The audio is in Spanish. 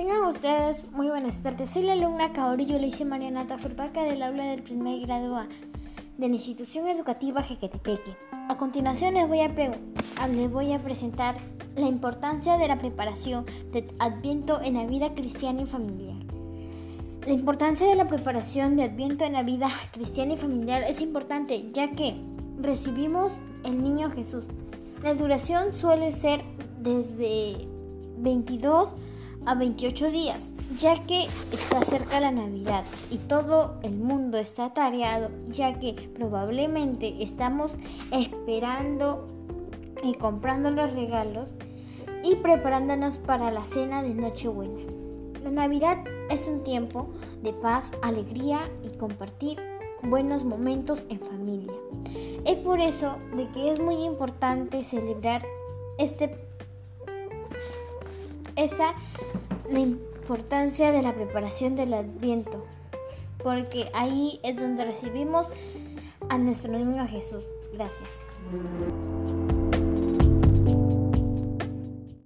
Tengan ustedes muy buenas tardes. Soy la alumna Kaori yo le hice Mariana Furbaca del aula del primer grado A de la institución educativa Jequetepeque. A continuación les voy a, les voy a presentar la importancia de la preparación de Adviento en la vida cristiana y familiar. La importancia de la preparación de Adviento en la vida cristiana y familiar es importante ya que recibimos el niño Jesús. La duración suele ser desde 22 a 28 días, ya que está cerca la Navidad y todo el mundo está tareado, ya que probablemente estamos esperando y comprando los regalos y preparándonos para la cena de Nochebuena. La Navidad es un tiempo de paz, alegría y compartir buenos momentos en familia. Es por eso de que es muy importante celebrar este la importancia de la preparación del Adviento, porque ahí es donde recibimos a nuestro niño Jesús. Gracias.